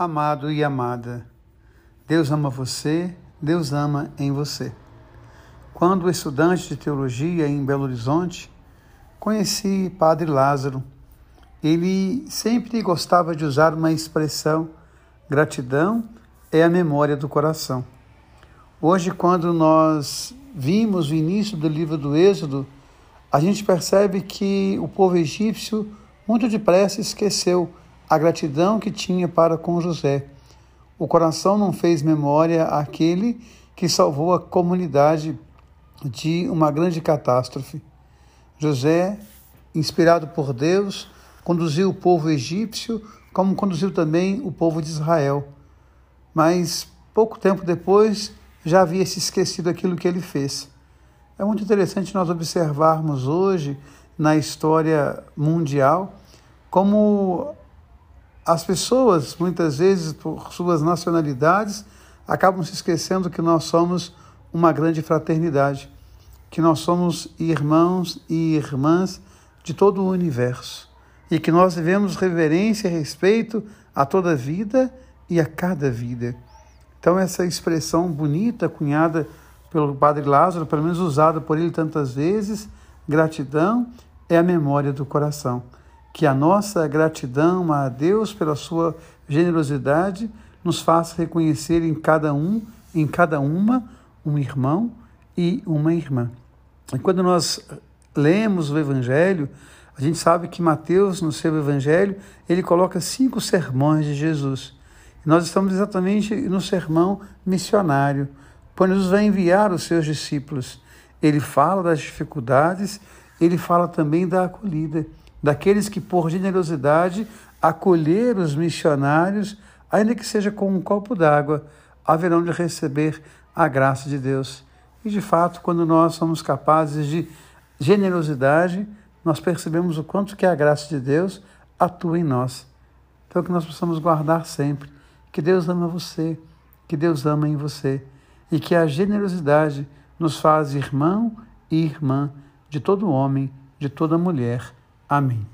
amado e amada. Deus ama você, Deus ama em você. Quando estudante de teologia em Belo Horizonte, conheci Padre Lázaro. Ele sempre gostava de usar uma expressão: gratidão é a memória do coração. Hoje, quando nós vimos o início do livro do Êxodo, a gente percebe que o povo egípcio muito depressa esqueceu a gratidão que tinha para com José. O coração não fez memória àquele que salvou a comunidade de uma grande catástrofe. José, inspirado por Deus, conduziu o povo egípcio, como conduziu também o povo de Israel. Mas pouco tempo depois já havia se esquecido aquilo que ele fez. É muito interessante nós observarmos hoje na história mundial como as pessoas, muitas vezes, por suas nacionalidades, acabam se esquecendo que nós somos uma grande fraternidade, que nós somos irmãos e irmãs de todo o universo e que nós devemos reverência e respeito a toda vida e a cada vida. Então, essa expressão bonita, cunhada pelo Padre Lázaro, pelo menos usada por ele tantas vezes, gratidão é a memória do coração que a nossa gratidão a Deus pela sua generosidade nos faça reconhecer em cada um, em cada uma, um irmão e uma irmã. E quando nós lemos o Evangelho, a gente sabe que Mateus, no seu Evangelho, ele coloca cinco sermões de Jesus. E nós estamos exatamente no sermão missionário, quando Jesus vai enviar os seus discípulos. Ele fala das dificuldades, ele fala também da acolhida daqueles que, por generosidade, acolher os missionários, ainda que seja com um copo d'água, haverão de receber a graça de Deus. E, de fato, quando nós somos capazes de generosidade, nós percebemos o quanto que a graça de Deus atua em nós. Então, que nós possamos guardar sempre que Deus ama você, que Deus ama em você e que a generosidade nos faz irmão e irmã de todo homem, de toda mulher Amém.